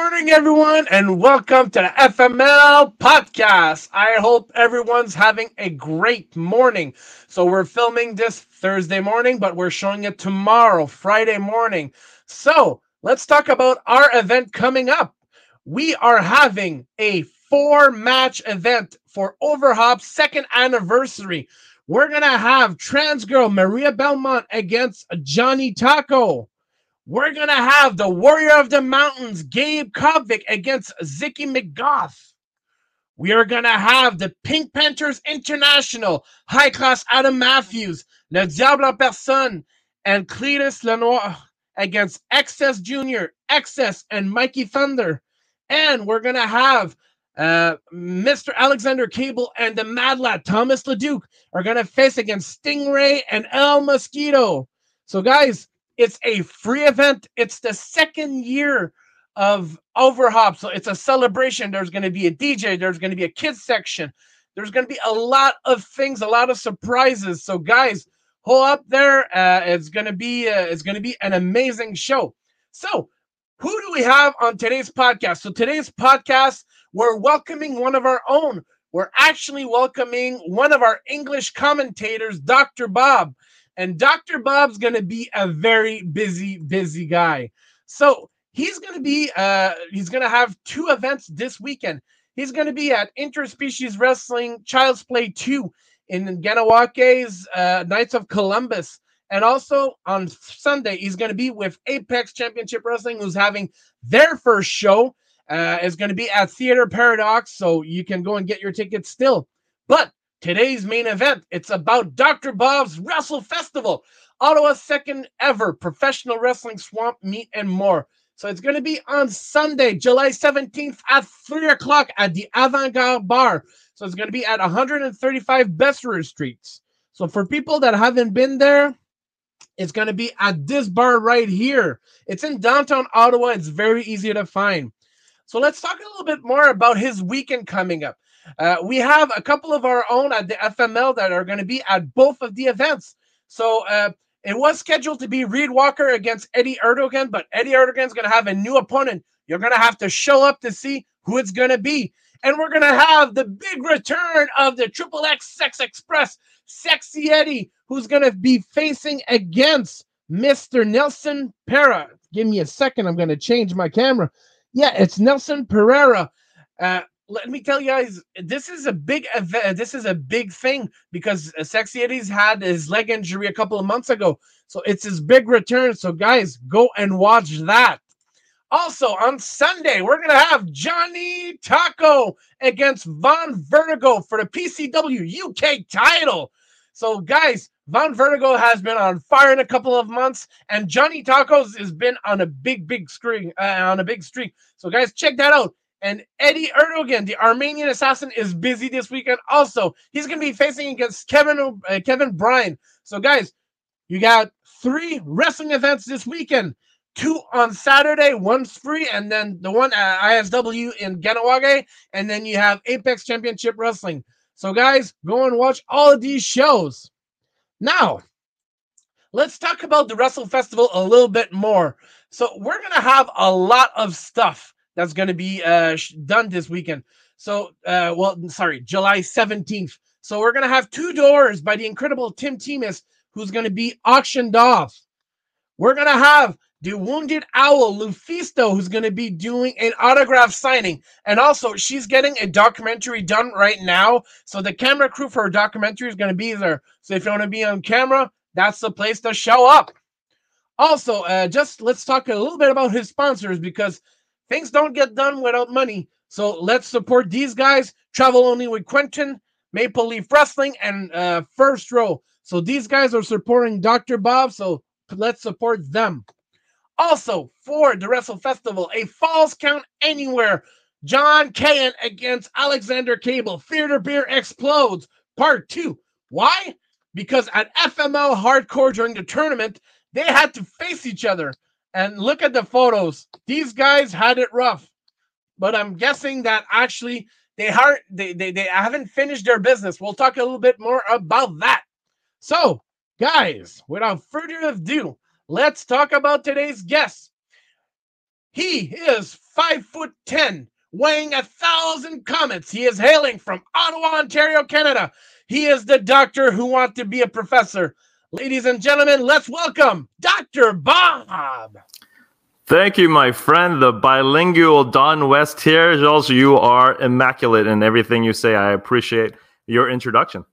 morning, everyone, and welcome to the FML podcast. I hope everyone's having a great morning. So, we're filming this Thursday morning, but we're showing it tomorrow, Friday morning. So, let's talk about our event coming up. We are having a four match event for Overhop's second anniversary. We're going to have trans girl Maria Belmont against Johnny Taco. We're going to have the Warrior of the Mountains, Gabe Kovik, against Zicky McGoth. We are going to have the Pink Panthers International, high class Adam Matthews, Le Diable Person, and Cletus Lenoir against Excess Jr., Excess, and Mikey Thunder. And we're going to have uh, Mr. Alexander Cable and the Mad Lad Thomas Leduc are going to face against Stingray and El Mosquito. So, guys, it's a free event. It's the second year of Overhop. So it's a celebration. There's going to be a DJ, there's going to be a kids section. There's going to be a lot of things, a lot of surprises. So guys, hold up there. Uh, it's going to be uh, it's going to be an amazing show. So, who do we have on today's podcast? So today's podcast, we're welcoming one of our own. We're actually welcoming one of our English commentators, Dr. Bob. And Dr. Bob's going to be a very busy, busy guy. So he's going to be, uh, he's going to have two events this weekend. He's going to be at Interspecies Wrestling Child's Play 2 in Kahnawake's uh, Knights of Columbus. And also on Sunday, he's going to be with Apex Championship Wrestling, who's having their first show. Uh, is going to be at Theater Paradox, so you can go and get your tickets still. But Today's main event, it's about Dr. Bob's Wrestle Festival, Ottawa's second ever professional wrestling swamp meet and more. So it's going to be on Sunday, July 17th at 3 o'clock at the Avant Garde Bar. So it's going to be at 135 Besserer Streets. So for people that haven't been there, it's going to be at this bar right here. It's in downtown Ottawa. It's very easy to find. So let's talk a little bit more about his weekend coming up. Uh, we have a couple of our own at the FML that are going to be at both of the events. So uh, it was scheduled to be Reed Walker against Eddie Erdogan, but Eddie Erdogan's going to have a new opponent. You're going to have to show up to see who it's going to be. And we're going to have the big return of the Triple X Sex Express, Sexy Eddie, who's going to be facing against Mr. Nelson Pereira. Give me a second. I'm going to change my camera. Yeah, it's Nelson Pereira. Uh, let me tell you guys, this is a big event. This is a big thing because Sexy Eddie's had his leg injury a couple of months ago. So it's his big return. So, guys, go and watch that. Also, on Sunday, we're going to have Johnny Taco against Von Vertigo for the PCW UK title. So, guys, Von Vertigo has been on fire in a couple of months, and Johnny Tacos has been on a big, big streak. Uh, on a big streak. So, guys, check that out. And Eddie Erdogan, the Armenian assassin, is busy this weekend. Also, he's going to be facing against Kevin uh, Kevin Bryan. So, guys, you got three wrestling events this weekend. Two on Saturday, one's free, and then the one at ISW in Kahnawake, and then you have Apex Championship Wrestling. So, guys, go and watch all of these shows. Now, let's talk about the Wrestle Festival a little bit more. So, we're going to have a lot of stuff that's going to be uh, done this weekend. So, uh, well, sorry, July 17th. So we're going to have two doors by the incredible Tim Timus, who's going to be auctioned off. We're going to have the Wounded Owl, Lufisto, who's going to be doing an autograph signing. And also, she's getting a documentary done right now. So the camera crew for her documentary is going to be there. So if you want to be on camera, that's the place to show up. Also, uh, just let's talk a little bit about his sponsors because Things don't get done without money. So let's support these guys. Travel only with Quentin, Maple Leaf Wrestling, and uh, First Row. So these guys are supporting Dr. Bob. So let's support them. Also, for the Wrestle Festival, a Falls Count Anywhere. John Kayan against Alexander Cable. Fear the Beard Explodes, Part 2. Why? Because at FML Hardcore during the tournament, they had to face each other. And look at the photos. These guys had it rough. But I'm guessing that actually they are they, they, they haven't finished their business. We'll talk a little bit more about that. So, guys, without further ado, let's talk about today's guest. He is five foot ten, weighing a thousand comets. He is hailing from Ottawa, Ontario, Canada. He is the doctor who wants to be a professor. Ladies and gentlemen, let's welcome Dr. Bob. Thank you, my friend, the bilingual Don West here. Also, you are immaculate in everything you say. I appreciate your introduction.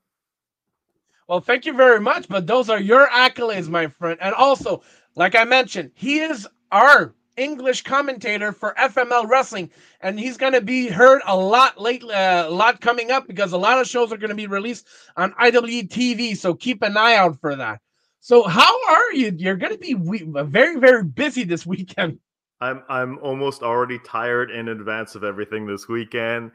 Well, thank you very much. But those are your accolades, my friend. And also, like I mentioned, he is our English commentator for FML Wrestling, and he's going to be heard a lot lately, uh, a lot coming up because a lot of shows are going to be released on IWTV. So keep an eye out for that. So how are you? You're going to be we- very, very busy this weekend. I'm I'm almost already tired in advance of everything this weekend.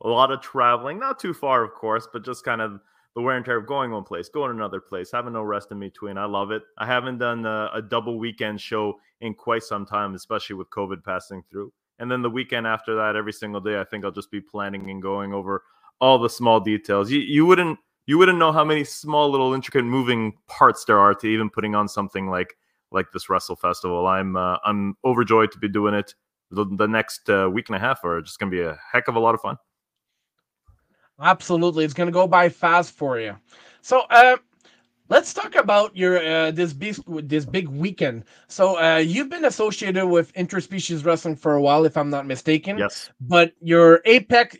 A lot of traveling, not too far, of course, but just kind of the wear and tear of going one place, going another place, having no rest in between. I love it. I haven't done a, a, double weekend show in quite some time, especially with COVID passing through. And then the weekend after that, every single day, I think I'll just be planning and going over all the small details. You you wouldn't you wouldn't know how many small little intricate moving parts there are to even putting on something like like this Wrestle Festival. I'm uh, I'm overjoyed to be doing it. The, the next uh, week and a half are just going to be a heck of a lot of fun. Absolutely, it's going to go by fast for you. So, uh, let's talk about your uh, this big this big weekend. So, uh, you've been associated with interspecies wrestling for a while, if I'm not mistaken. Yes. But your Apex,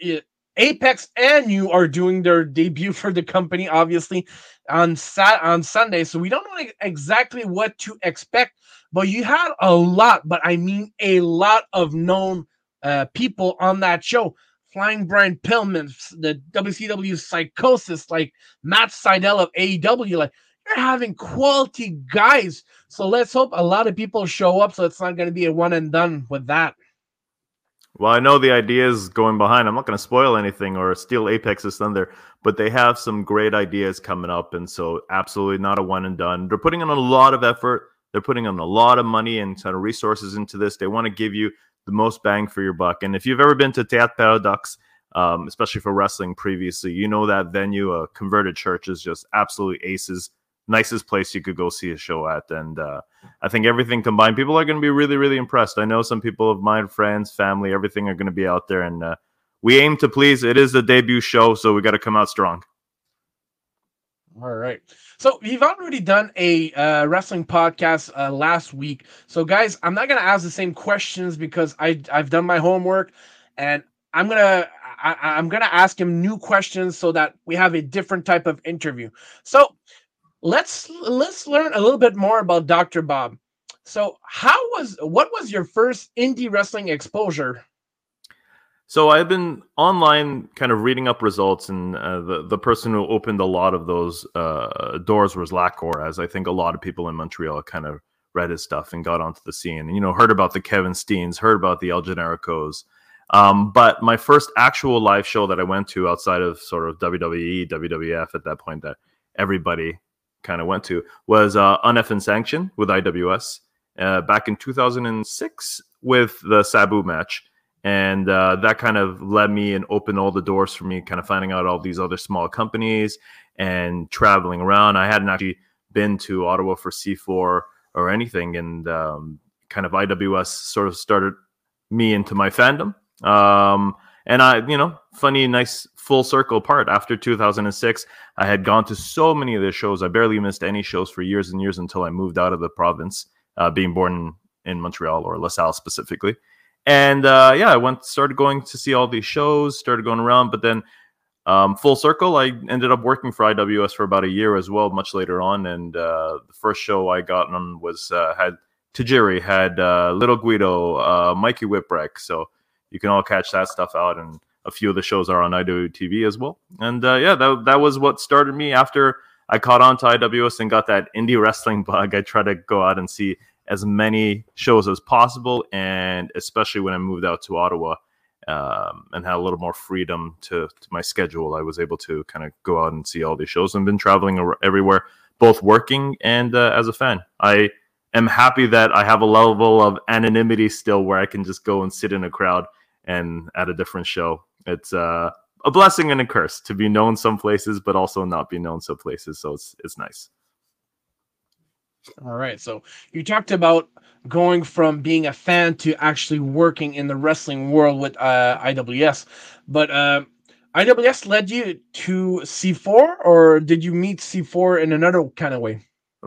Apex, and you are doing their debut for the company, obviously, on sat on Sunday. So we don't know exactly what to expect. But you had a lot, but I mean a lot of known uh, people on that show. Flying Brian Pillman, the WCW Psychosis, like Matt Sydal of AEW, like you're having quality guys. So let's hope a lot of people show up so it's not going to be a one and done with that. Well, I know the ideas going behind. I'm not going to spoil anything or steal Apex's thunder, but they have some great ideas coming up. And so, absolutely not a one and done. They're putting in a lot of effort. They're putting in a lot of money and kind of resources into this. They want to give you the most bang for your buck. And if you've ever been to Théâtre Paradox, um, especially for wrestling previously, you know that venue, a converted church, is just absolutely aces. Nicest place you could go see a show at. And uh, I think everything combined, people are going to be really, really impressed. I know some people of mine, friends, family, everything are going to be out there. And uh, we aim to please. It is the debut show, so we got to come out strong. All right. So we've already done a uh, wrestling podcast uh, last week. So guys, I'm not gonna ask the same questions because I I've done my homework, and I'm gonna I, I'm gonna ask him new questions so that we have a different type of interview. So let's let's learn a little bit more about Dr. Bob. So how was what was your first indie wrestling exposure? So I've been online, kind of reading up results, and uh, the the person who opened a lot of those uh, doors was Lacor, as I think a lot of people in Montreal kind of read his stuff and got onto the scene, and you know heard about the Kevin Steens, heard about the El Genericos. Um, but my first actual live show that I went to outside of sort of WWE, WWF at that point that everybody kind of went to was uh, Uneffin Sanction with IWS uh, back in 2006 with the Sabu match and uh, that kind of led me and opened all the doors for me kind of finding out all these other small companies and traveling around. I hadn't actually been to ottawa for c4 or anything and um, kind of iws sort of started me into my fandom. Um, and i you know funny nice full circle part after 2006 i had gone to so many of the shows. I barely missed any shows for years and years until i moved out of the province uh, being born in montreal or lasalle specifically and uh, yeah, I went started going to see all these shows, started going around, but then um, full circle, I ended up working for IWS for about a year as well, much later on. And uh, the first show I got on was uh, had Tajiri, had uh, Little Guido, uh, Mikey Whipwreck. So you can all catch that stuff out, and a few of the shows are on IWTV as well. And uh, yeah, that that was what started me after I caught on to IWS and got that indie wrestling bug. I try to go out and see as many shows as possible, and especially when I moved out to Ottawa um, and had a little more freedom to, to my schedule, I was able to kind of go out and see all these shows and been traveling everywhere, both working and uh, as a fan. I am happy that I have a level of anonymity still where I can just go and sit in a crowd and at a different show. It's uh, a blessing and a curse to be known some places, but also not be known some places. So it's it's nice. All right. So you talked about going from being a fan to actually working in the wrestling world with uh, IWS, but uh, IWS led you to C4, or did you meet C4 in another kind of way?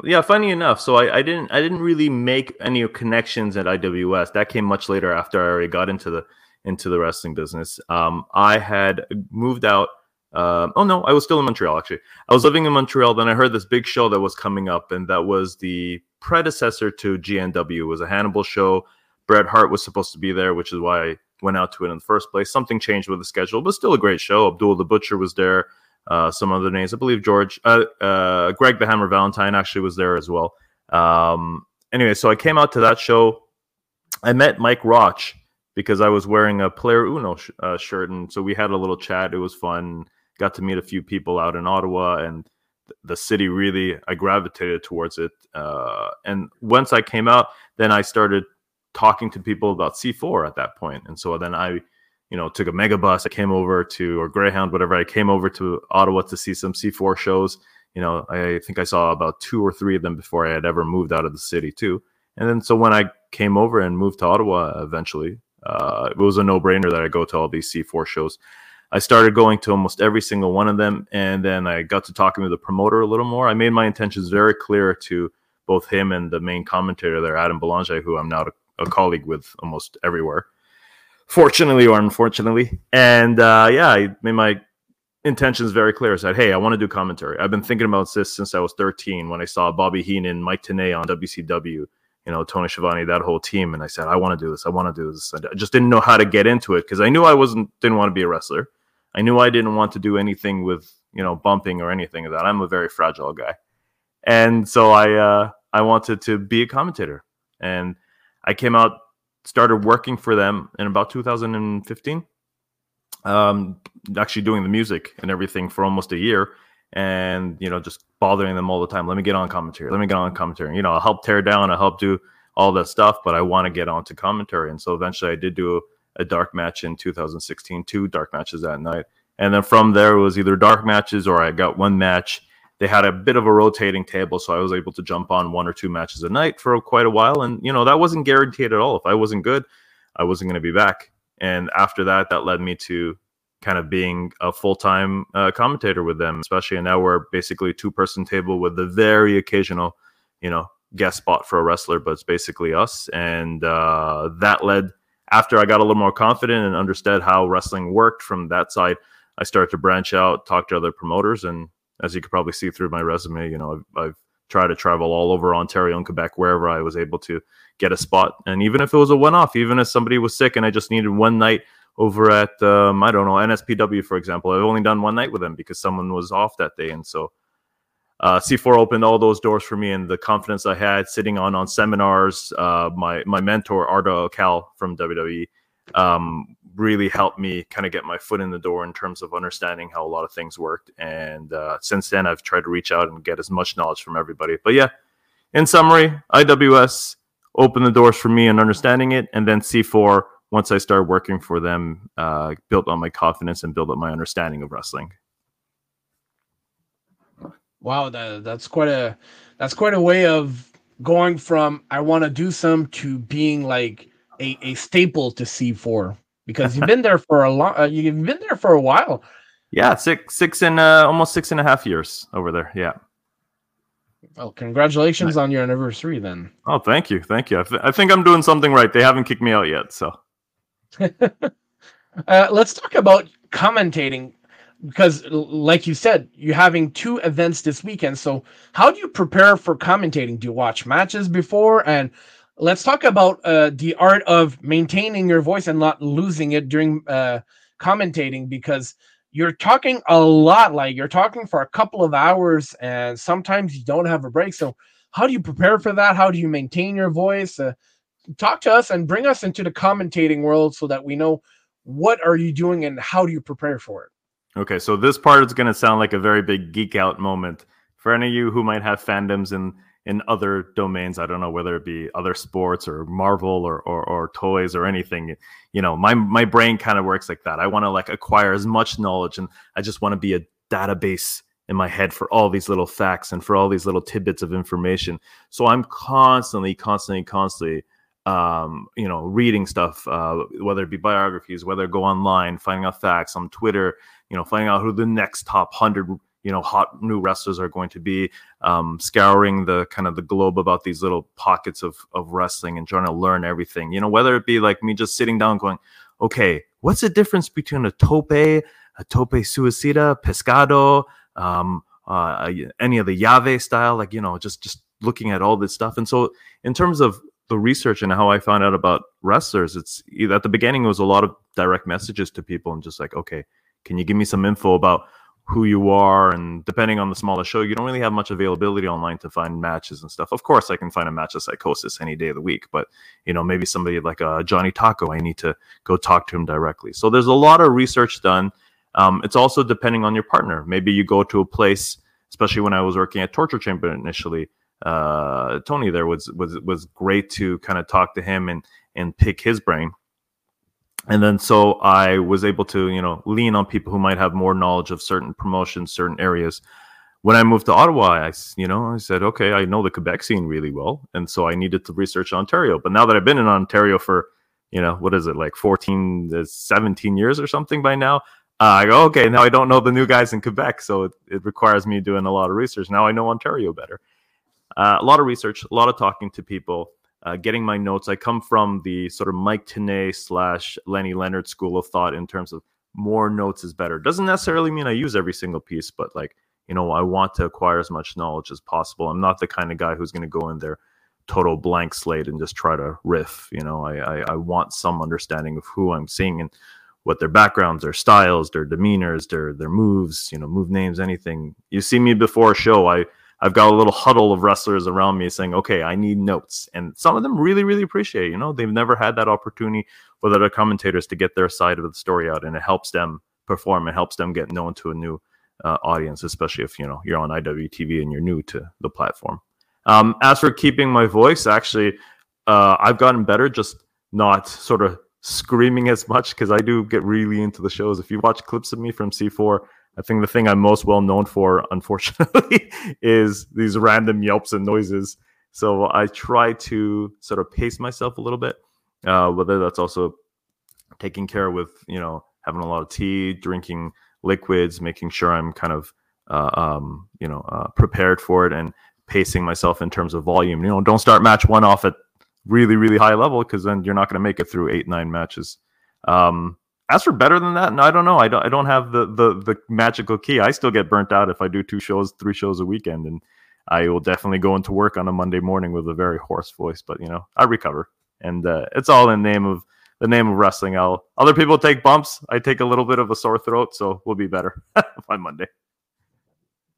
Yeah, funny enough. So I, I didn't I didn't really make any connections at IWS. That came much later after I already got into the into the wrestling business. Um, I had moved out. Uh, oh no, I was still in Montreal actually. I was living in Montreal. Then I heard this big show that was coming up, and that was the predecessor to GNW. It was a Hannibal show. Bret Hart was supposed to be there, which is why I went out to it in the first place. Something changed with the schedule, but still a great show. Abdul the Butcher was there uh, some other names. I believe George, uh, uh, Greg the Hammer Valentine actually was there as well. Um, anyway, so I came out to that show. I met Mike Roch because I was wearing a Player Uno sh- uh, shirt, and so we had a little chat. It was fun. Got to meet a few people out in Ottawa, and the city really I gravitated towards it. Uh, and once I came out, then I started talking to people about C4 at that point, and so then I you know, took a mega bus. I came over to, or Greyhound, whatever. I came over to Ottawa to see some C4 shows. You know, I think I saw about two or three of them before I had ever moved out of the city, too. And then, so when I came over and moved to Ottawa eventually, uh, it was a no brainer that I go to all these C4 shows. I started going to almost every single one of them. And then I got to talking with the promoter a little more. I made my intentions very clear to both him and the main commentator there, Adam Belanger, who I'm now a, a colleague with almost everywhere fortunately or unfortunately. And uh, yeah, I made my intentions very clear. I said, hey, I want to do commentary. I've been thinking about this since I was 13 when I saw Bobby Heenan, Mike Tenay on WCW, you know, Tony Schiavone, that whole team. And I said, I want to do this. I want to do this. I just didn't know how to get into it because I knew I wasn't, didn't want to be a wrestler. I knew I didn't want to do anything with, you know, bumping or anything of that. I'm a very fragile guy. And so I, uh, I wanted to be a commentator. And I came out started working for them in about 2015 um, actually doing the music and everything for almost a year and you know just bothering them all the time let me get on commentary let me get on commentary you know i'll help tear down i'll help do all that stuff but i want to get onto commentary and so eventually i did do a, dark match in 2016 two dark matches that night and then from there it was either dark matches or i got one match they had a bit of a rotating table, so I was able to jump on one or two matches a night for quite a while. And you know that wasn't guaranteed at all. If I wasn't good, I wasn't going to be back. And after that, that led me to kind of being a full time uh, commentator with them, especially. And now we're basically a two person table with the very occasional, you know, guest spot for a wrestler, but it's basically us. And uh, that led after I got a little more confident and understood how wrestling worked from that side. I started to branch out, talk to other promoters, and as you could probably see through my resume, you know, I've, I've tried to travel all over Ontario and Quebec, wherever I was able to get a spot. And even if it was a one off, even if somebody was sick and I just needed one night over at, um, I don't know, NSPW, for example, I've only done one night with them because someone was off that day. And so uh, C4 opened all those doors for me and the confidence I had sitting on on seminars. Uh, my, my mentor, Arda Ocal from WWE, um, really helped me kind of get my foot in the door in terms of understanding how a lot of things worked. And uh, since then, I've tried to reach out and get as much knowledge from everybody. But yeah, in summary, IWS opened the doors for me and understanding it, and then C4 once I started working for them, uh, built on my confidence and built up my understanding of wrestling. Wow, that, that's quite a that's quite a way of going from I want to do some to being like a, a staple to C4 because you've been there for a long. Uh, you've been there for a while. Yeah, six six and uh, almost six and a half years over there. Yeah. Well, congratulations on your anniversary then. Oh, thank you, thank you. I, th- I think I'm doing something right. They haven't kicked me out yet, so. uh, let's talk about commentating because like you said you're having two events this weekend. So how do you prepare for commentating? Do you watch matches before? And let's talk about uh, the art of maintaining your voice and not losing it during uh, commentating because you're talking a lot like you're talking for a couple of hours and sometimes you don't have a break. So how do you prepare for that? How do you maintain your voice? Uh, talk to us and bring us into the commentating world so that we know what are you doing and how do you prepare for it okay so this part is going to sound like a very big geek out moment for any of you who might have fandoms in in other domains. I don't know whether it be other sports or Marvel or, or, or toys or anything. You know, my my brain kind of works like that. I want to like acquire as much knowledge, and I just want to be a database in my head for all these little facts and for all these little tidbits of information. So I'm constantly, constantly, constantly, um, you know, reading stuff, uh, whether it be biographies, whether go online, finding out facts on Twitter, you know, finding out who the next top hundred, you know, hot new wrestlers are going to be, um, scouring the kind of the globe about these little pockets of of wrestling and trying to learn everything. You know, whether it be like me just sitting down going, okay, what's the difference between a tope, a tope suicida, pescado, um, uh, any of the llave style, like you know, just just looking at all this stuff. And so, in terms of the research and how I found out about wrestlers, it's at the beginning it was a lot of direct messages to people and just like, okay, can you give me some info about who you are? And depending on the smaller show, you don't really have much availability online to find matches and stuff. Of course, I can find a match of psychosis any day of the week, but you know, maybe somebody like uh, Johnny Taco, I need to go talk to him directly. So there's a lot of research done um, it's also depending on your partner. Maybe you go to a place, especially when I was working at Torture Chamber initially. Uh, Tony there was was was great to kind of talk to him and and pick his brain. And then so I was able to you know lean on people who might have more knowledge of certain promotions, certain areas. When I moved to Ottawa, I you know I said okay, I know the Quebec scene really well, and so I needed to research Ontario. But now that I've been in Ontario for you know what is it like 14 to 17 years or something by now uh, I go, okay, now I don't know the new guys in Quebec, so it, it requires me doing a lot of research. Now I know Ontario better. Uh, a lot of research, a lot of talking to people, uh, getting my notes. I come from the sort of Mike Tenay slash Lenny Leonard school of thought in terms of more notes is better. Doesn't necessarily mean I use every single piece, but like, you know, I want to acquire as much knowledge as possible. I'm not the kind of guy who's going to go in there total blank slate and just try to riff. You know, I, I, I want some understanding of who I'm seeing and what their backgrounds, their styles, their demeanors, their their moves, you know, move names, anything. You see me before a show, I I've got a little huddle of wrestlers around me saying, "Okay, I need notes," and some of them really, really appreciate. You know, they've never had that opportunity with other commentators to get their side of the story out, and it helps them perform. It helps them get known to a new uh, audience, especially if you know you're on IWTV and you're new to the platform. Um, as for keeping my voice, actually, uh, I've gotten better. Just not sort of screaming as much because I do get really into the shows. If you watch clips of me from C4, I think the thing I'm most well known for, unfortunately, is these random yelps and noises. So I try to sort of pace myself a little bit, uh, whether that's also taking care with, you know, having a lot of tea, drinking liquids, making sure I'm kind of, uh, um, you know, uh, prepared for it and pacing myself in terms of volume. You know, don't start match one off at really really high level because then you're not going to make it through eight nine matches. Um, as for better than that, no, I don't know. I don't. I don't have the the the magical key. I still get burnt out if I do two shows, three shows a weekend, and I will definitely go into work on a Monday morning with a very hoarse voice. But you know, I recover, and uh, it's all in name of the name of wrestling. I'll other people take bumps. I take a little bit of a sore throat, so we'll be better by Monday.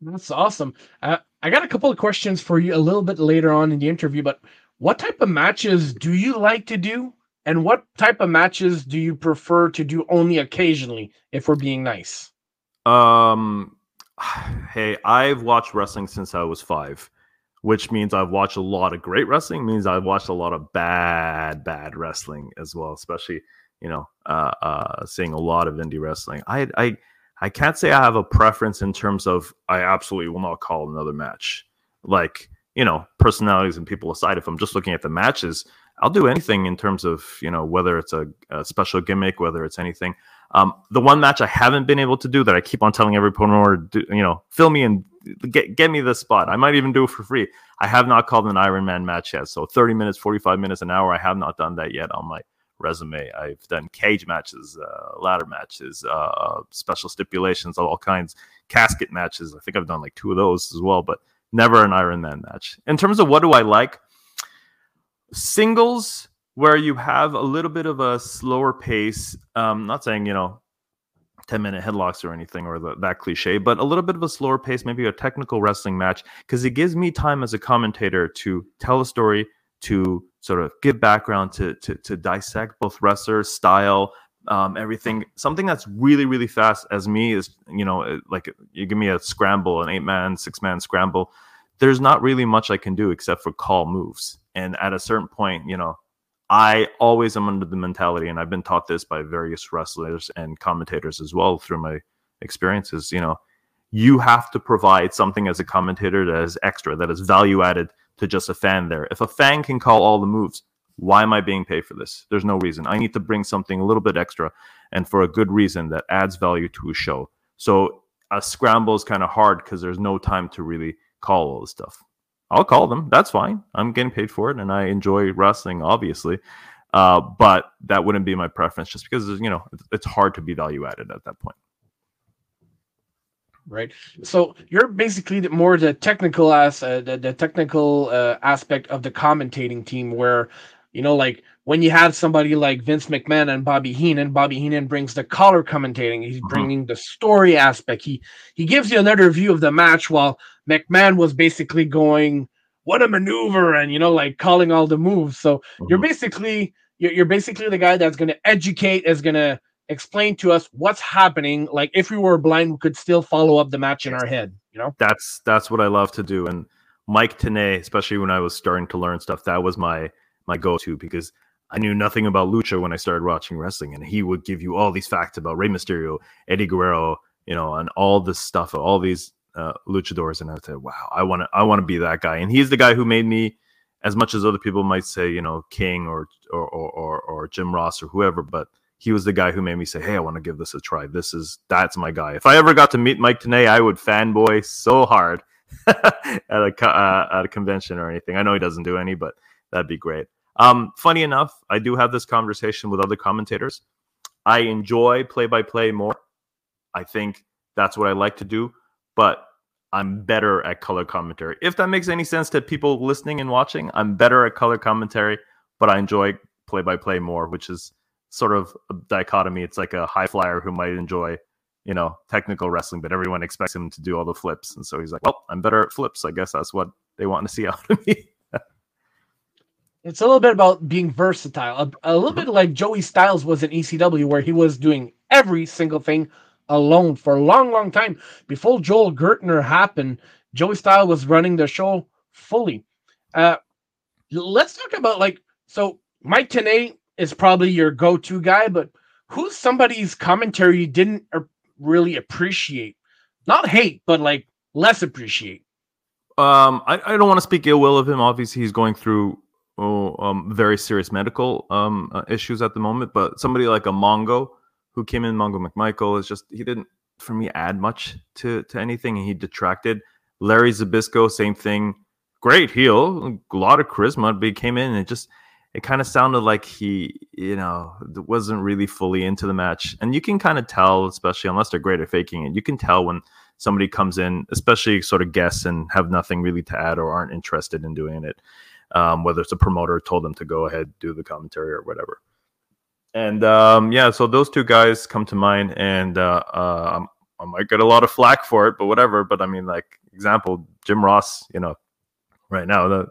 That's awesome. Uh, I got a couple of questions for you a little bit later on in the interview, but what type of matches do you like to do? And what type of matches do you prefer to do only occasionally if we're being nice? Um hey, I've watched wrestling since I was 5, which means I've watched a lot of great wrestling, means I've watched a lot of bad bad wrestling as well, especially, you know, uh uh seeing a lot of indie wrestling. I I I can't say I have a preference in terms of I absolutely will not call another match. Like you know, personalities and people aside, if I'm just looking at the matches, I'll do anything in terms of, you know, whether it's a, a special gimmick, whether it's anything. Um, the one match I haven't been able to do that I keep on telling every promoter, you know, fill me and get get me the spot. I might even do it for free. I have not called an Iron Man match yet. So 30 minutes, 45 minutes, an hour. I have not done that yet on my resume. I've done cage matches, uh, ladder matches, uh, special stipulations, of all kinds, casket matches. I think I've done like two of those as well. But never an Iron Man match. In terms of what do I like, singles where you have a little bit of a slower pace. Um, not saying you know 10 minute headlocks or anything or the, that cliche, but a little bit of a slower pace, maybe a technical wrestling match, because it gives me time as a commentator to tell a story, to sort of give background, to to, to dissect both wrestlers, style, um, everything. Something that's really really fast as me is you know like you give me a scramble, an eight man, six man scramble. There's not really much I can do except for call moves. And at a certain point, you know, I always am under the mentality, and I've been taught this by various wrestlers and commentators as well through my experiences. You know, you have to provide something as a commentator that is extra, that is value added to just a fan there. If a fan can call all the moves, why am I being paid for this? There's no reason. I need to bring something a little bit extra and for a good reason that adds value to a show. So a scramble is kind of hard because there's no time to really call all the stuff. I'll call them. That's fine. I'm getting paid for it and I enjoy wrestling, obviously. Uh, but that wouldn't be my preference just because, you know, it's hard to be value added at that point right? So you're basically the, more the technical as uh, the, the technical uh, aspect of the commentating team, where you know, like when you have somebody like Vince McMahon and Bobby Heenan, Bobby Heenan brings the color commentating. He's mm-hmm. bringing the story aspect. He he gives you another view of the match, while McMahon was basically going, "What a maneuver!" and you know, like calling all the moves. So you're basically you're, you're basically the guy that's going to educate, is going to explain to us what's happening. Like if we were blind, we could still follow up the match in our head. You know, that's that's what I love to do. And Mike Tenay, especially when I was starting to learn stuff, that was my my go-to because I knew nothing about lucha when I started watching wrestling, and he would give you all these facts about Rey Mysterio, Eddie Guerrero, you know, and all this stuff, all these uh, luchadors, and I said, "Wow, I want to, I want to be that guy." And he's the guy who made me, as much as other people might say, you know, King or or or, or Jim Ross or whoever, but he was the guy who made me say, "Hey, I want to give this a try. This is that's my guy." If I ever got to meet Mike Tenay, I would fanboy so hard at a uh, at a convention or anything. I know he doesn't do any, but that'd be great. Um, funny enough, I do have this conversation with other commentators. I enjoy play by play more. I think that's what I like to do, but I'm better at color commentary. If that makes any sense to people listening and watching, I'm better at color commentary, but I enjoy play by play more, which is sort of a dichotomy. It's like a high flyer who might enjoy, you know, technical wrestling, but everyone expects him to do all the flips. And so he's like, well, I'm better at flips. I guess that's what they want to see out of me. It's a little bit about being versatile, a, a little bit like Joey Styles was in ECW, where he was doing every single thing alone for a long, long time. Before Joel Gertner happened, Joey Styles was running the show fully. Uh, let's talk about like so Mike Tenay is probably your go-to guy, but who's somebody's commentary you didn't really appreciate? Not hate, but like less appreciate. Um, I, I don't want to speak ill will of him. Obviously, he's going through oh, um, very serious medical um, uh, issues at the moment. But somebody like a Mongo, who came in, Mongo McMichael, is just he didn't for me add much to to anything. He detracted. Larry Zbyszko, same thing. Great heel, a lot of charisma, but he came in and just it kind of sounded like he, you know, wasn't really fully into the match. And you can kind of tell, especially unless they're great at faking it, you can tell when somebody comes in, especially sort of guests and have nothing really to add or aren't interested in doing it. Um, whether it's a promoter told them to go ahead do the commentary or whatever. And um, yeah, so those two guys come to mind, and uh, uh, I might get a lot of flack for it, but whatever. But I mean, like example, Jim Ross, you know, right now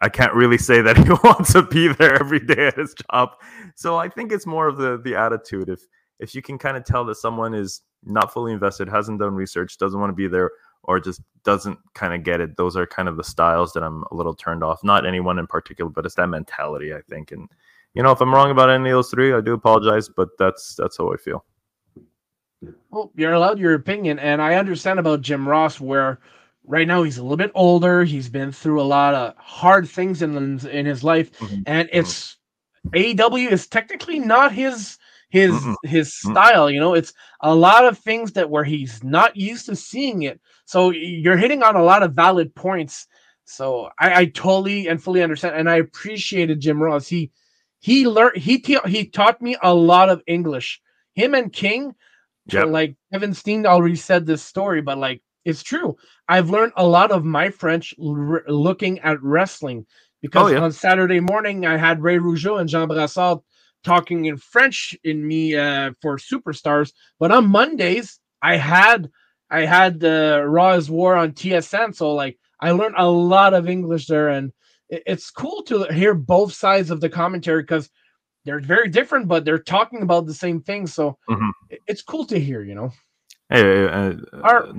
I can't really say that he wants to be there every day at his job. So I think it's more of the the attitude. If if you can kind of tell that someone is not fully invested, hasn't done research, doesn't want to be there, or just doesn't kind of get it, those are kind of the styles that I'm a little turned off. Not anyone in particular, but it's that mentality, I think. And you know, if I'm wrong about any of those three, I do apologize, but that's that's how I feel. Well, you're allowed your opinion, and I understand about Jim Ross where right now he's a little bit older. He's been through a lot of hard things in in his life, mm-hmm. and mm-hmm. it's AEW is technically not his his mm his style. You know, it's a lot of things that where he's not used to seeing it. So you're hitting on a lot of valid points. So I, I totally and fully understand, and I appreciated Jim Ross. He he learned he he taught me a lot of English. Him and King, yep. like Kevin Steen already said this story, but like it's true. I've learned a lot of my French r- looking at wrestling because oh, yeah. on Saturday morning I had Ray Rougeau and Jean Brassard talking in French in me uh, for superstars, but on Mondays I had I had the Raw is War on TSN, so like I learned a lot of English there, and it, it's cool to hear both sides of the commentary because they're very different, but they're talking about the same thing. So mm-hmm. it, it's cool to hear, you know. Hey, uh, Our,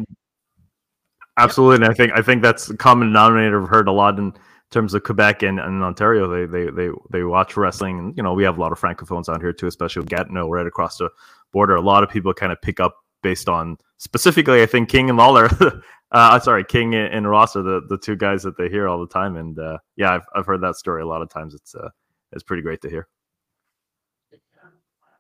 Absolutely, and I think I think that's a common denominator I've heard a lot in terms of Quebec and, and Ontario. They they they they watch wrestling, and you know we have a lot of francophones out here too, especially with Gatineau right across the border. A lot of people kind of pick up based on specifically, I think King and Lawler. uh, I'm sorry, King and Ross are the, the two guys that they hear all the time, and uh, yeah, I've I've heard that story a lot of times. It's uh, it's pretty great to hear.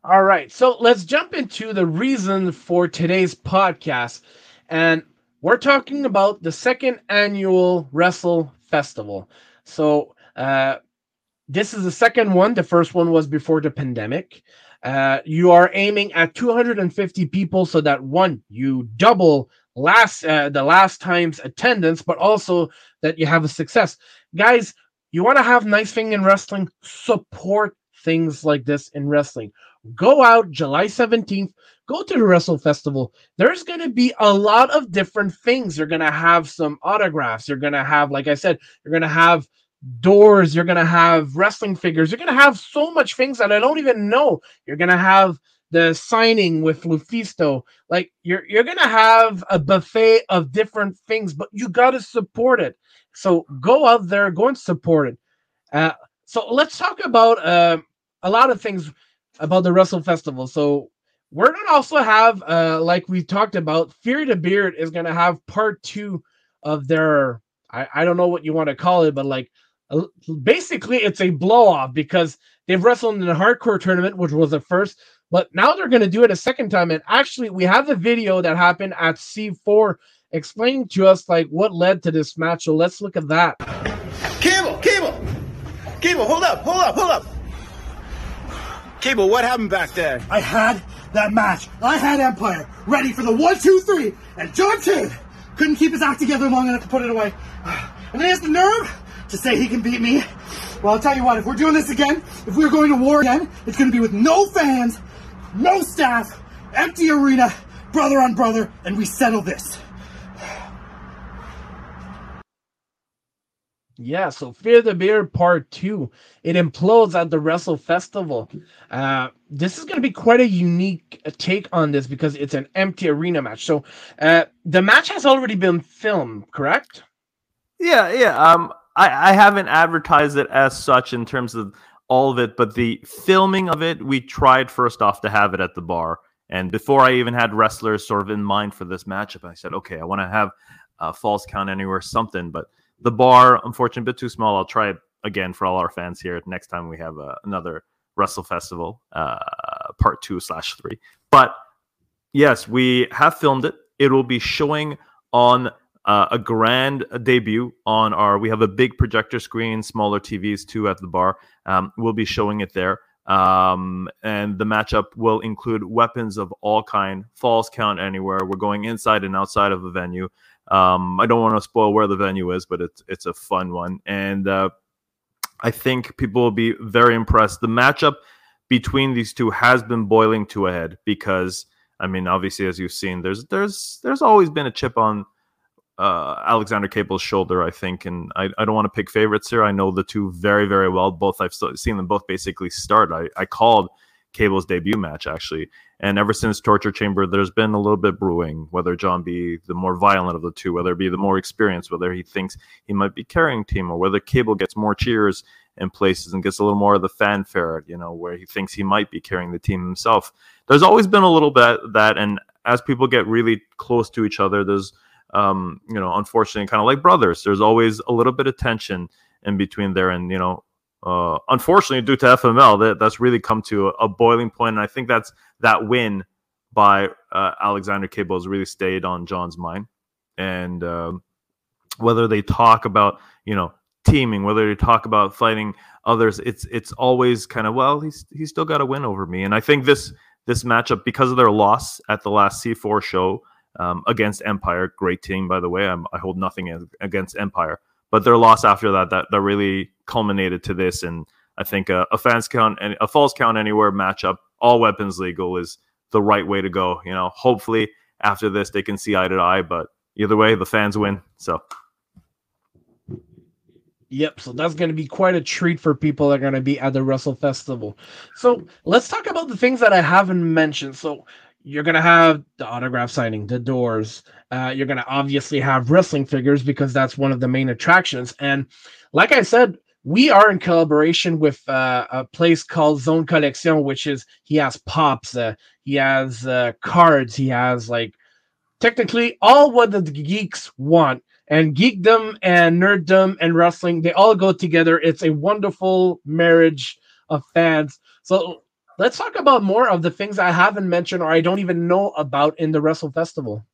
All right, so let's jump into the reason for today's podcast, and we're talking about the second annual Wrestle Festival. So, uh, this is the second one. The first one was before the pandemic. Uh, you are aiming at 250 people so that one, you double last uh, the last time's attendance, but also that you have a success. Guys, you want to have nice thing in wrestling, support things like this in wrestling. Go out July 17th, go to the Wrestle Festival. There's going to be a lot of different things. You're going to have some autographs. You're going to have, like I said, you're going to have doors, you're gonna have wrestling figures, you're gonna have so much things that I don't even know. You're gonna have the signing with Lufisto. Like you're you're gonna have a buffet of different things, but you gotta support it. So go out there, go and support it. Uh, so let's talk about uh, a lot of things about the Wrestle Festival. So we're gonna also have, uh, like we talked about, Fear the Beard is gonna have part two of their I, I don't know what you want to call it, but like basically it's a blow off because they've wrestled in the hardcore tournament, which was the first, but now they're to do it a second time. And actually, we have the video that happened at C4 explaining to us like what led to this match. So let's look at that. Cable, cable, cable, hold up, hold up, hold up. Cable, what happened back there? I had that match. I had Empire ready for the one, two, three, and John Kidd couldn't keep his act together long enough to put it away. And then he has the nerve to say he can beat me. Well, I'll tell you what, if we're doing this again, if we're going to war again, it's going to be with no fans, no staff, empty arena, brother on brother, and we settle this. Yeah, so Fear the Beard Part 2. It implodes at the Wrestle Festival. Uh, this is going to be quite a unique uh, take on this because it's an empty arena match. So uh, the match has already been filmed, correct? Yeah, yeah. Um, I, I haven't advertised it as such in terms of all of it, but the filming of it, we tried first off to have it at the bar. And before I even had wrestlers sort of in mind for this matchup, I said, okay, I want to have a false count anywhere, something. But the bar, unfortunately, a bit too small. I'll try it again for all our fans here next time we have uh, another Wrestle Festival, uh, part two slash three. But yes, we have filmed it. It will be showing on uh, a grand debut on our. We have a big projector screen, smaller TVs too at the bar. Um, we'll be showing it there. Um, and the matchup will include weapons of all kind, falls count anywhere. We're going inside and outside of the venue. Um, I don't want to spoil where the venue is, but it's it's a fun one, and uh, I think people will be very impressed. The matchup between these two has been boiling to a head because I mean, obviously, as you've seen, there's there's there's always been a chip on uh, Alexander Cable's shoulder, I think. And I, I don't want to pick favorites here. I know the two very, very well. Both I've seen them both basically start. I, I called Cable's debut match actually, and ever since Torture Chamber, there's been a little bit brewing. Whether John be the more violent of the two, whether it be the more experienced, whether he thinks he might be carrying team, or whether Cable gets more cheers in places and gets a little more of the fanfare, you know, where he thinks he might be carrying the team himself. There's always been a little bit that, and as people get really close to each other, there's um, you know, unfortunately, kind of like brothers. There's always a little bit of tension in between there, and you know, uh, unfortunately, due to FML, that that's really come to a, a, boiling point. And I think that's that win by uh, Alexander Cable has really stayed on John's mind. And uh, whether they talk about, you know, teaming, whether they talk about fighting others, it's it's always kind of well, he's he's still got a win over me. And I think this this matchup because of their loss at the last C4 show um, against Empire. Great team, by the way. I'm, i hold nothing against Empire, but their loss after that that that really culminated to this. And I think a, a fans count and a false count anywhere matchup, all weapons legal, is the right way to go. You know, hopefully after this they can see eye to eye, but either way, the fans win. So. Yep, so that's going to be quite a treat for people that are going to be at the Wrestle Festival. So let's talk about the things that I haven't mentioned. So you're gonna have the autograph signing, the doors. Uh, you're gonna obviously have wrestling figures because that's one of the main attractions. And like I said, we are in collaboration with uh, a place called Zone Collection, which is he has pops, uh, he has uh, cards, he has like technically all what the geeks want. And geekdom and nerddom and wrestling, they all go together. It's a wonderful marriage of fans. So let's talk about more of the things I haven't mentioned or I don't even know about in the Wrestle Festival.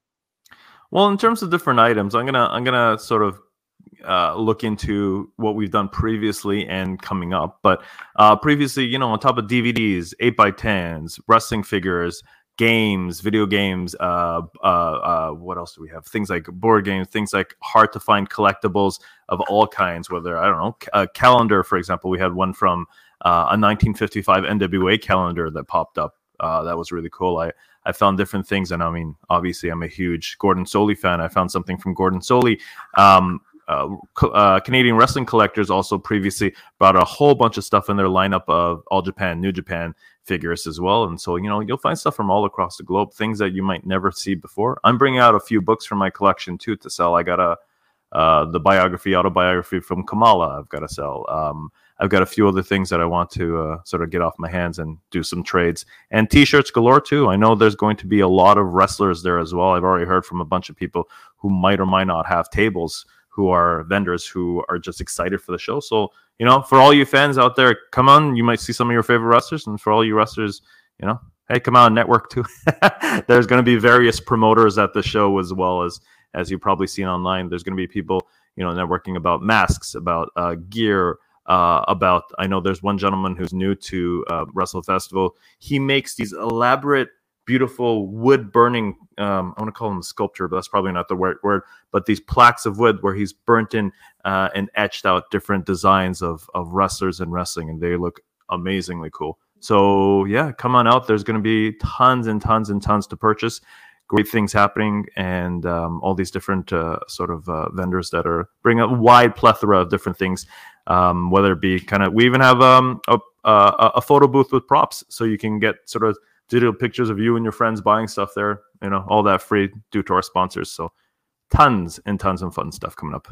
Well, in terms of different items, I'm gonna I'm gonna sort of uh, look into what we've done previously and coming up. But uh, previously, you know, on top of DVDs, eight by tens, wrestling figures, games, video games. Uh, uh, uh, what else do we have? Things like board games, things like hard to find collectibles of all kinds. Whether I don't know, a calendar, for example, we had one from uh, a 1955 NWA calendar that popped up. Uh, that was really cool. I I found different things, and I mean, obviously, I'm a huge Gordon Solie fan. I found something from Gordon Solie. Um, uh, uh, Canadian wrestling collectors also previously brought a whole bunch of stuff in their lineup of All Japan, New Japan figures as well. And so, you know, you'll find stuff from all across the globe, things that you might never see before. I'm bringing out a few books from my collection too to sell. I got a uh, the biography, autobiography from Kamala. I've got to sell. Um, I've got a few other things that I want to uh, sort of get off my hands and do some trades and t-shirts galore too. I know there's going to be a lot of wrestlers there as well. I've already heard from a bunch of people who might or might not have tables who are vendors who are just excited for the show. So, you know, for all you fans out there, come on, you might see some of your favorite wrestlers. And for all you wrestlers, you know, hey, come on, network too. There's going to be various promoters at the show as well as, as you've probably seen online. There's going to be people, you know, networking about masks, about uh, gear, uh, about I know there's one gentleman who's new to uh, Wrestle Festival. He makes these elaborate beautiful wood burning um, i want to call them sculpture but that's probably not the right word but these plaques of wood where he's burnt in uh, and etched out different designs of, of wrestlers and wrestling and they look amazingly cool. So yeah come on out. There's going to be tons and tons and tons to purchase. Great things happening and um, all these different uh, sort of uh, vendors that are bringing a wide plethora of different things um, whether it be kind of we even have um, a, a, a photo booth with props so you can get sort of digital pictures of you and your friends buying stuff there. You know, all that free due to our sponsors. So tons and tons of fun stuff coming up.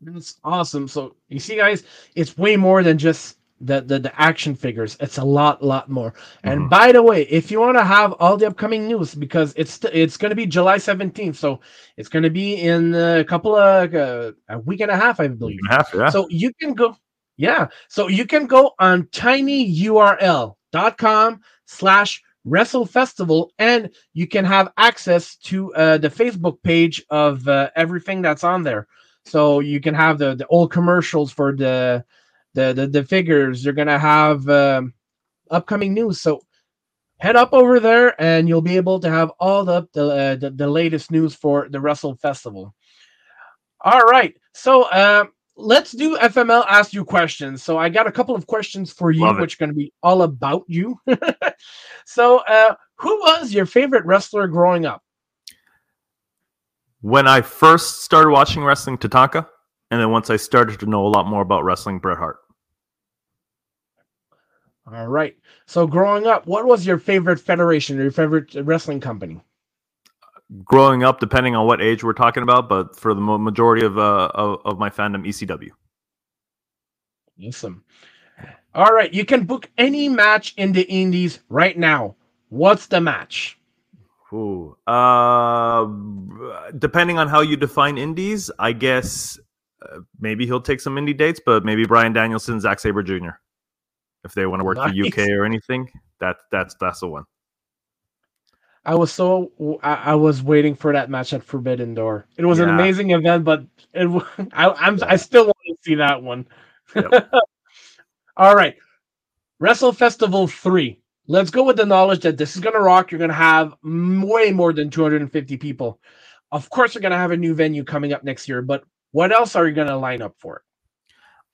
That's awesome. So you see, guys, it's way more than just the the, the action figures. It's a lot, lot more. And mm-hmm. by the way, if you want to have all the upcoming news, because it's it's going to be July seventeenth, so it's going to be in a couple of uh, a week and a half, I believe. Half, yeah. So you can go, yeah. So you can go on tinyurl dot com slash wrestle festival and you can have access to uh, the facebook page of uh, everything that's on there so you can have the, the old commercials for the the the, the figures you're gonna have um, upcoming news so head up over there and you'll be able to have all the the, uh, the, the latest news for the wrestle festival all right so uh, let's do FML ask you questions. So I got a couple of questions for you, which are going to be all about you. so, uh, who was your favorite wrestler growing up? When I first started watching wrestling, Tatanka, and then once I started to know a lot more about wrestling, Bret Hart. All right. So, growing up, what was your favorite federation or your favorite wrestling company? growing up, depending on what age we're talking about, but for the majority of uh, of, of my fandom, ECW. Awesome. All right, you can book any match in the Indies right now. What's the match? Ooh, uh, depending on how you define indies, I guess uh, maybe he'll take some indie dates, but maybe Bryan Danielson, Zack Sabre Jr. If they want to work nice. for UK or anything, that that's that's the one. I was so I, I, was waiting for that match at Forbidden Door. It was yeah. an amazing event, but it, I, I'm I still want to see that one. Yep. All right, Wrestle Festival three. Let's go with the knowledge that this is gonna rock. You're gonna have way more than 250 people. Of course, you're gonna have a new venue coming up next year, but what else are you gonna line up for?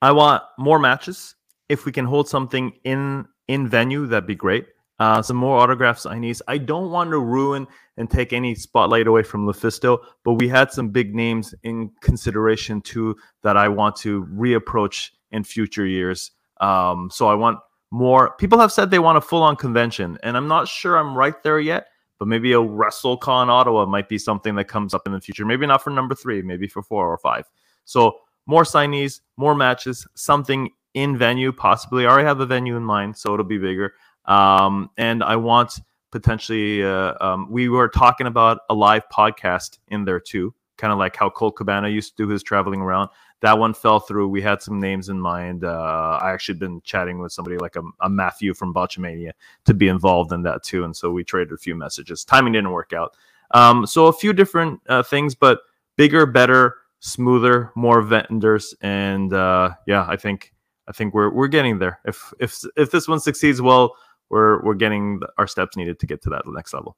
I want more matches. If we can hold something in in venue, that'd be great. Uh, some more autograph signees. I don't want to ruin and take any spotlight away from Lufisto, but we had some big names in consideration too that I want to reapproach in future years. Um, so I want more. People have said they want a full-on convention, and I'm not sure I'm right there yet. But maybe a WrestleCon Ottawa might be something that comes up in the future. Maybe not for number three, maybe for four or five. So more signees, more matches, something in venue, possibly. I already have a venue in mind, so it'll be bigger. Um, and I want potentially, uh, um, we were talking about a live podcast in there too, kind of like how Colt Cabana used to do his traveling around. That one fell through. We had some names in mind. Uh, I actually been chatting with somebody like a, a Matthew from Botchamania to be involved in that too. And so we traded a few messages. Timing didn't work out. Um, so a few different uh, things, but bigger, better, smoother, more vendors, and uh, yeah, I think I think we're we're getting there. If if if this one succeeds well, we're we're getting our steps needed to get to that next level.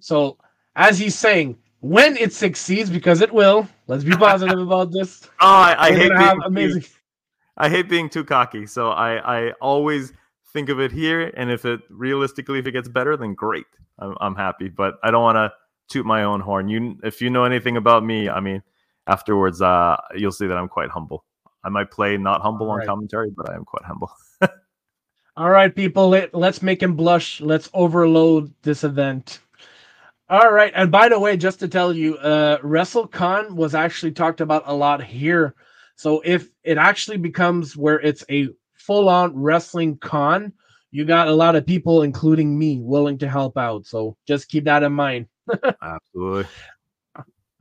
So as he's saying, when it succeeds, because it will. Let's be positive about this. Oh, I, I hate being amazing. Too, I hate being too cocky, so I I always think of it here, and if it realistically, if it gets better, then great. I'm, I'm happy, but I don't want to toot my own horn. You, if you know anything about me, I mean, afterwards, uh, you'll see that I'm quite humble. I might play not humble on commentary, but I am quite humble. All right, people, let, let's make him blush. Let's overload this event. All right, and by the way, just to tell you, uh, WrestleCon was actually talked about a lot here. So if it actually becomes where it's a full-on wrestling con, you got a lot of people, including me, willing to help out. So just keep that in mind. Absolutely.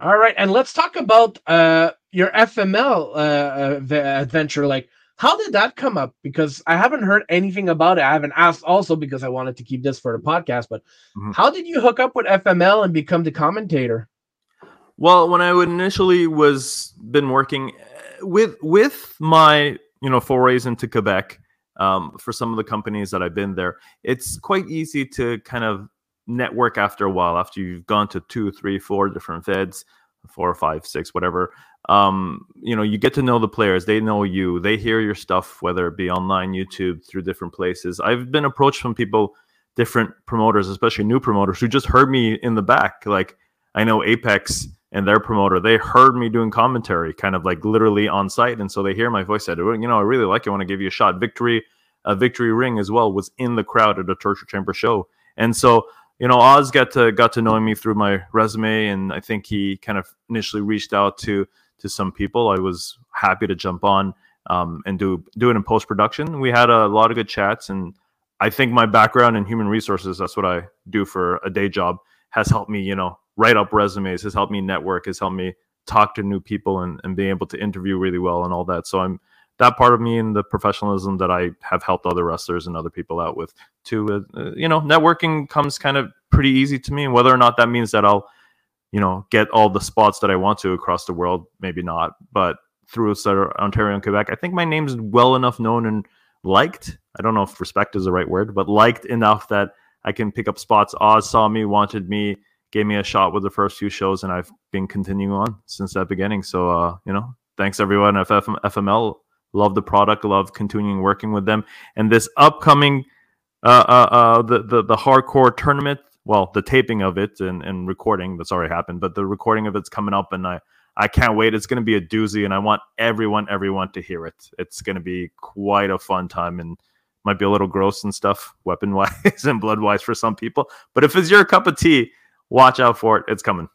All right, and let's talk about uh, your FML uh, adventure. Like, how did that come up? Because I haven't heard anything about it. I haven't asked also because I wanted to keep this for the podcast. But mm-hmm. how did you hook up with FML and become the commentator? Well, when I initially was been working uh, with with my you know forays into Quebec um, for some of the companies that I've been there, it's quite easy to kind of network after a while after you've gone to two three four different feds four five six whatever um, you know you get to know the players they know you they hear your stuff whether it be online youtube through different places. I've been approached from people different promoters especially new promoters who just heard me in the back. Like i know apex and their promoter they heard me doing commentary kind of like literally on site and so they hear my voice said you know i really like it I want to give you a shot. Victory a victory ring as well was in the crowd at a torture chamber show. And so you know, Oz got to got to knowing me through my resume, and I think he kind of initially reached out to to some people. I was happy to jump on um, and do do it in post production. We had a lot of good chats, and I think my background in human resources—that's what I do for a day job—has helped me, you know, write up resumes, has helped me network, has helped me talk to new people, and and be able to interview really well and all that. So I'm that part of me and the professionalism that I have helped other wrestlers and other people out with to uh, uh, you know networking comes kind of pretty easy to me. Whether or not that means that I'll you know get all the spots that I want to across the world maybe not. But through Ontario and Quebec I think my name's well enough known and liked. I don't know if respect is the right word but liked enough that I can pick up spots. Oz saw me wanted me gave me a shot with the first few shows and I've been continuing on since that beginning. So uh you know thanks everyone at FML Love the product. Love continuing working with them. And this upcoming uh, uh, uh, the, the the hardcore tournament. Well, the taping of it and, and recording that's already happened, but the recording of it's coming up, and I I can't wait. It's going to be a doozy, and I want everyone everyone to hear it. It's going to be quite a fun time, and might be a little gross and stuff, weapon wise and blood wise for some people. But if it's your cup of tea, watch out for it. It's coming.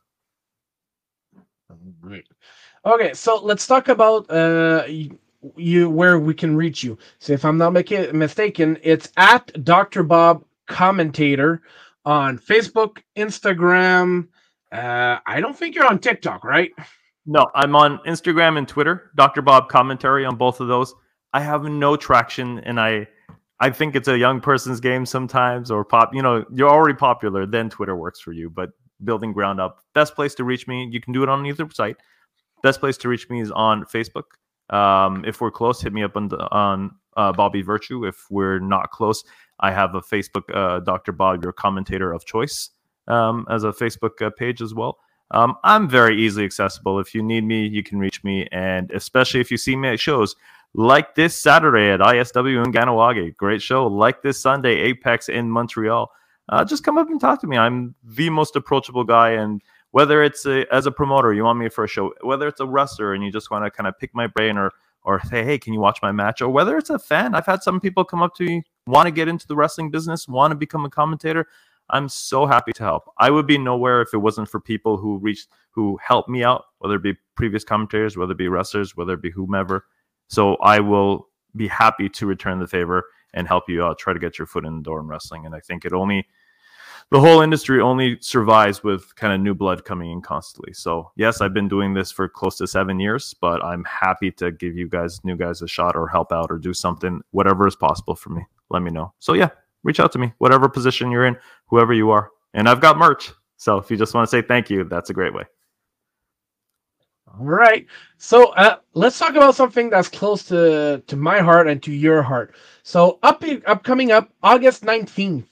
Great. Okay, so let's talk about uh, you where we can reach you. So if I'm not making mistaken, it's at Dr. Bob Commentator on Facebook, Instagram. Uh, I don't think you're on TikTok, right? No, I'm on Instagram and Twitter. Dr. Bob Commentary on both of those. I have no traction, and I, I think it's a young person's game sometimes, or pop. You know, you're already popular, then Twitter works for you. But building ground up, best place to reach me. You can do it on either site. Best place to reach me is on Facebook. Um, if we're close, hit me up on, on uh, Bobby Virtue. If we're not close, I have a Facebook, uh, Dr. Bob, your commentator of choice, um, as a Facebook uh, page as well. Um, I'm very easily accessible. If you need me, you can reach me. And especially if you see me at shows like this Saturday at ISW in Kahnawake, great show. Like this Sunday, Apex in Montreal. Uh, just come up and talk to me. I'm the most approachable guy. And whether it's a, as a promoter, you want me for a show, whether it's a wrestler and you just want to kind of pick my brain or or say, hey, can you watch my match? Or whether it's a fan, I've had some people come up to me, want to get into the wrestling business, want to become a commentator. I'm so happy to help. I would be nowhere if it wasn't for people who reached, who helped me out, whether it be previous commentators, whether it be wrestlers, whether it be whomever. So I will be happy to return the favor and help you out, try to get your foot in the door in wrestling. And I think it only, the whole industry only survives with kind of new blood coming in constantly. So yes, I've been doing this for close to seven years, but I'm happy to give you guys, new guys, a shot or help out or do something, whatever is possible for me. Let me know. So yeah, reach out to me, whatever position you're in, whoever you are. And I've got merch. So if you just want to say thank you, that's a great way. All right. So uh, let's talk about something that's close to, to my heart and to your heart. So up upcoming up August 19th,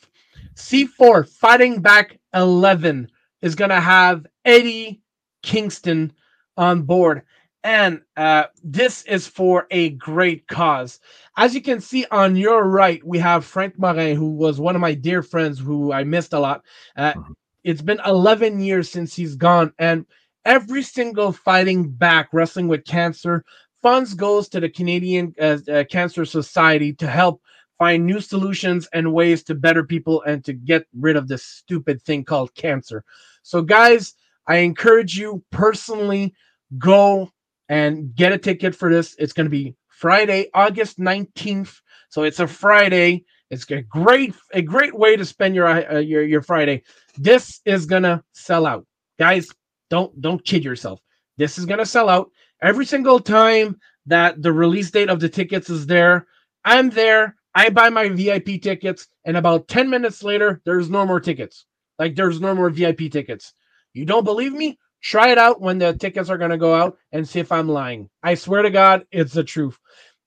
C4 Fighting Back 11 is going to have Eddie Kingston on board. And uh, this is for a great cause. As you can see on your right, we have Frank Morin, who was one of my dear friends who I missed a lot. Uh, mm-hmm. it's been 11 years since he's gone. And every single fighting back wrestling with cancer funds goes to the canadian uh, uh, cancer society to help find new solutions and ways to better people and to get rid of this stupid thing called cancer so guys i encourage you personally go and get a ticket for this it's going to be friday august 19th so it's a friday it's a great a great way to spend your uh, your your friday this is gonna sell out guys don't don't kid yourself. This is gonna sell out every single time that the release date of the tickets is there. I'm there. I buy my VIP tickets, and about 10 minutes later, there's no more tickets. Like there's no more VIP tickets. You don't believe me? Try it out when the tickets are gonna go out and see if I'm lying. I swear to God, it's the truth.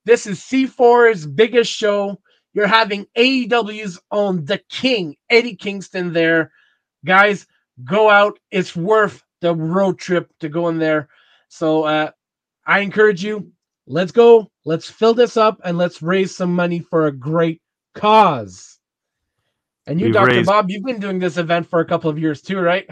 This is C4's biggest show. You're having AEW's on The King, Eddie Kingston there. Guys, go out. It's worth the road trip to go in there. So uh, I encourage you, let's go, let's fill this up, and let's raise some money for a great cause. And you, We've Dr. Raised... Bob, you've been doing this event for a couple of years too, right?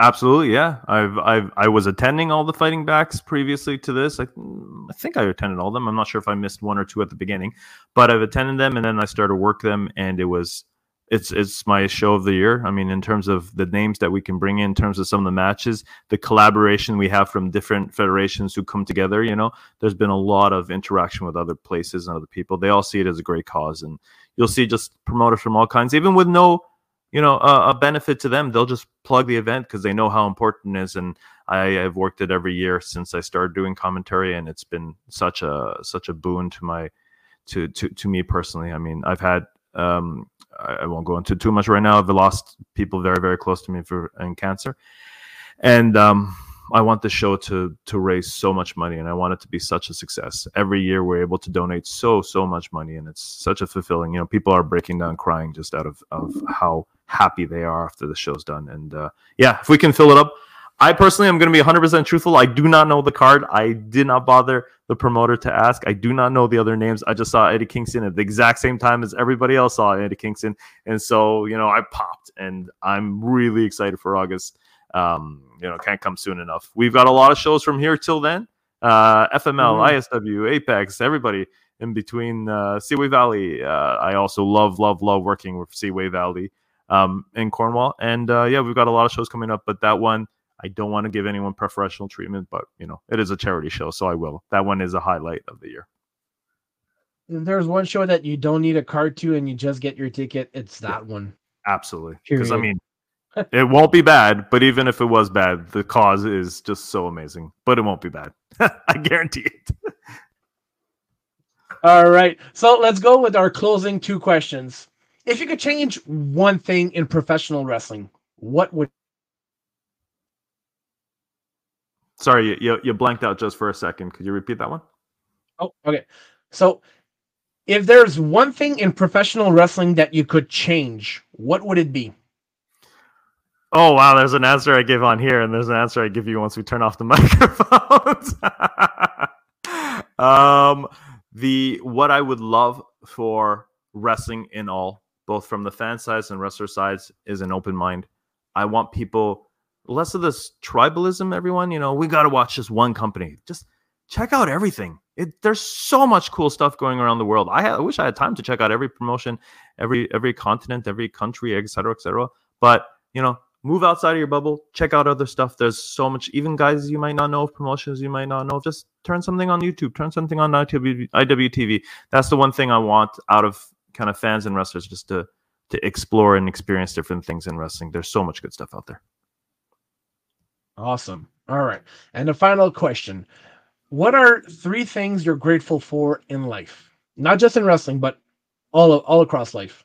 Absolutely, yeah. I've I've I was attending all the fighting backs previously to this. I, I think I attended all of them. I'm not sure if I missed one or two at the beginning, but I've attended them and then I started work them, and it was it's it's my show of the year. I mean, in terms of the names that we can bring in, in terms of some of the matches, the collaboration we have from different federations who come together. You know, there's been a lot of interaction with other places and other people. They all see it as a great cause, and you'll see just promoters from all kinds, even with no, you know, uh, a benefit to them. They'll just plug the event because they know how important it is. And I have worked it every year since I started doing commentary, and it's been such a such a boon to my to to to me personally. I mean, I've had um, I, won't go into too much right now. I've lost people very, very close to me for in cancer, and um, I want the show to to raise so much money, and I want it to be such a success. Every year, we're able to donate so so much money, and it's such a fulfilling. You know, people are breaking down, crying just out of of how happy they are after the show's done. And uh, yeah, if we can fill it up, I personally am going to be 100% truthful. I do not know the card. I did not bother the promoter to ask. I do not know the other names. I just saw Eddie Kingston at the exact same time as everybody else saw Eddie Kingston. And so, you know, I popped and I'm really excited for August. Um, you know, can't come soon enough. We've got a lot of shows from here till then. Uh, FML, mm-hmm. ISW, Apex, everybody in between uh, Seaway Valley. Uh, I also love, love, love working with Seaway Valley um, in Cornwall. And uh, yeah, we've got a lot of shows coming up, but that one – I don't want to give anyone preferential treatment, but you know, it is a charity show, so I will. That one is a highlight of the year. If there's one show that you don't need a card to and you just get your ticket, it's that yeah, one. Absolutely. Because I mean, it won't be bad, but even if it was bad, the cause is just so amazing. But it won't be bad. I guarantee it. All right. So let's go with our closing two questions. If you could change one thing in professional wrestling, what would Sorry, you, you blanked out just for a second. Could you repeat that one? Oh, okay. So, if there's one thing in professional wrestling that you could change, what would it be? Oh wow, there's an answer I give on here, and there's an answer I give you once we turn off the microphones. um, the what I would love for wrestling in all, both from the fan sides and wrestler sides, is an open mind. I want people less of this tribalism everyone you know we got to watch this one company just check out everything it, there's so much cool stuff going around the world I, I wish i had time to check out every promotion every every continent every country etc cetera, etc cetera. But you know, move outside of your bubble, check out other stuff. There's so much, even guys you might not know promotions you might not know. Just turn something on YouTube, turn something on IW, IWTV. That's the one thing I want out of kind of fans and wrestlers, just to to explore and experience different things in wrestling. There's so much good stuff out there. Awesome. All right. And the final question What are three things you're grateful for in life? Not just in wrestling, but all, all across life.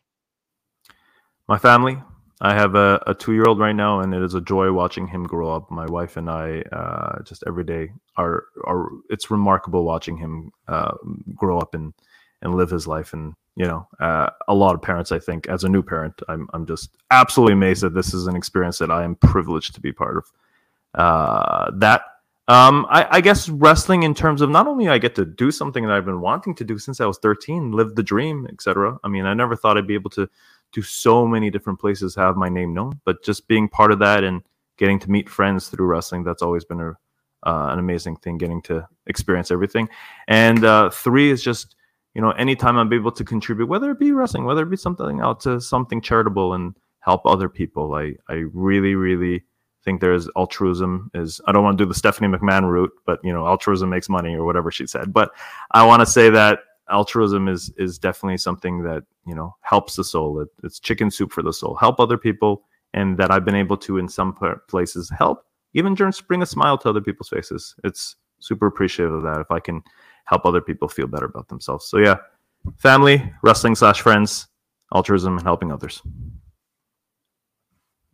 My family. I have a, a two year old right now, and it is a joy watching him grow up. My wife and I, uh, just every day, are are it's remarkable watching him uh, grow up and and live his life. And you know, uh, a lot of parents, I think, as a new parent, I'm I'm just absolutely amazed that this is an experience that I am privileged to be part of. Uh, that um, I, I, guess wrestling in terms of not only I get to do something that I've been wanting to do since I was 13, live the dream, etc. I mean, I never thought I'd be able to do so many different places, have my name known, but just being part of that and getting to meet friends through wrestling, that's always been a, uh, an amazing thing, getting to experience everything. And uh, three is just, you know, anytime I'm able to contribute, whether it be wrestling, whether it be something else, to something charitable and help other people, I, I really, really think there's altruism is I don't want to do the Stephanie McMahon route, but you know, altruism makes money or whatever she said. But I want to say that altruism is is definitely something that you know helps the soul. It, it's chicken soup for the soul. Help other people, and that I've been able to in some places help, even just bring a smile to other people's faces. It's super appreciative of that if I can help other people feel better about themselves. So yeah, family, wrestling slash friends, altruism, and helping others.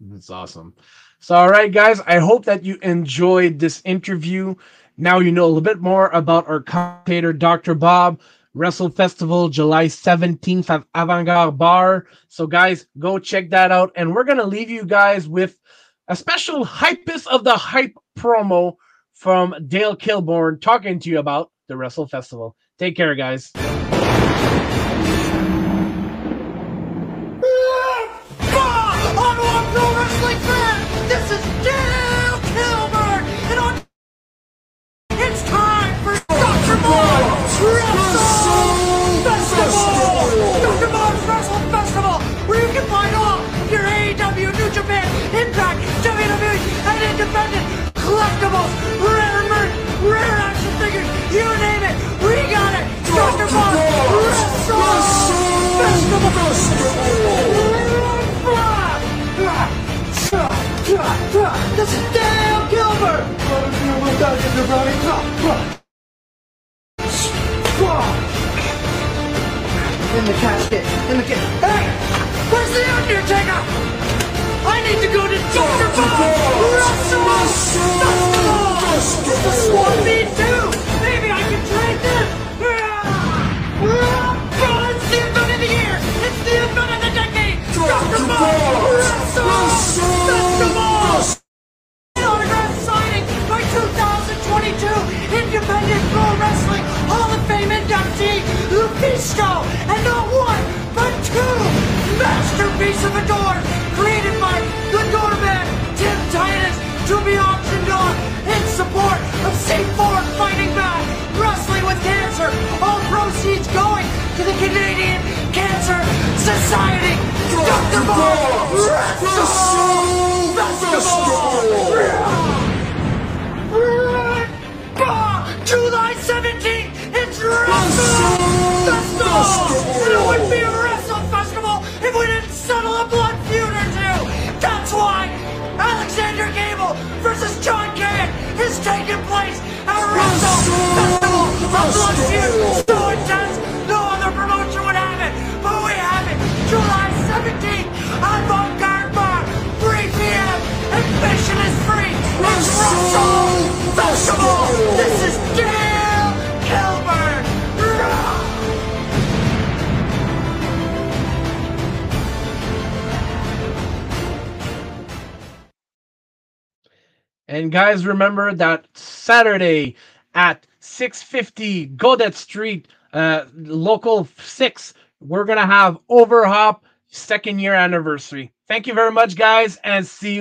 That's awesome. So, all right, guys, I hope that you enjoyed this interview. Now you know a little bit more about our commentator, Dr. Bob. Wrestle Festival, July 17th at Avant Garde Bar. So, guys, go check that out. And we're going to leave you guys with a special hypest of the hype promo from Dale Kilburn talking to you about the Wrestle Festival. Take care, guys. Collectibles, rare merch, rare action figures, you name it, we got it. Dr. Bob Wrestle Festival. This is Dale Gilbert. In the casket, in the casket. Hey, where's the Undertaker? I need to go to Dr. Bob Wrestle Festival! The Swan Guys, remember that Saturday at 650 Godet Street, uh, local six, we're gonna have Overhop second year anniversary. Thank you very much, guys, and see you.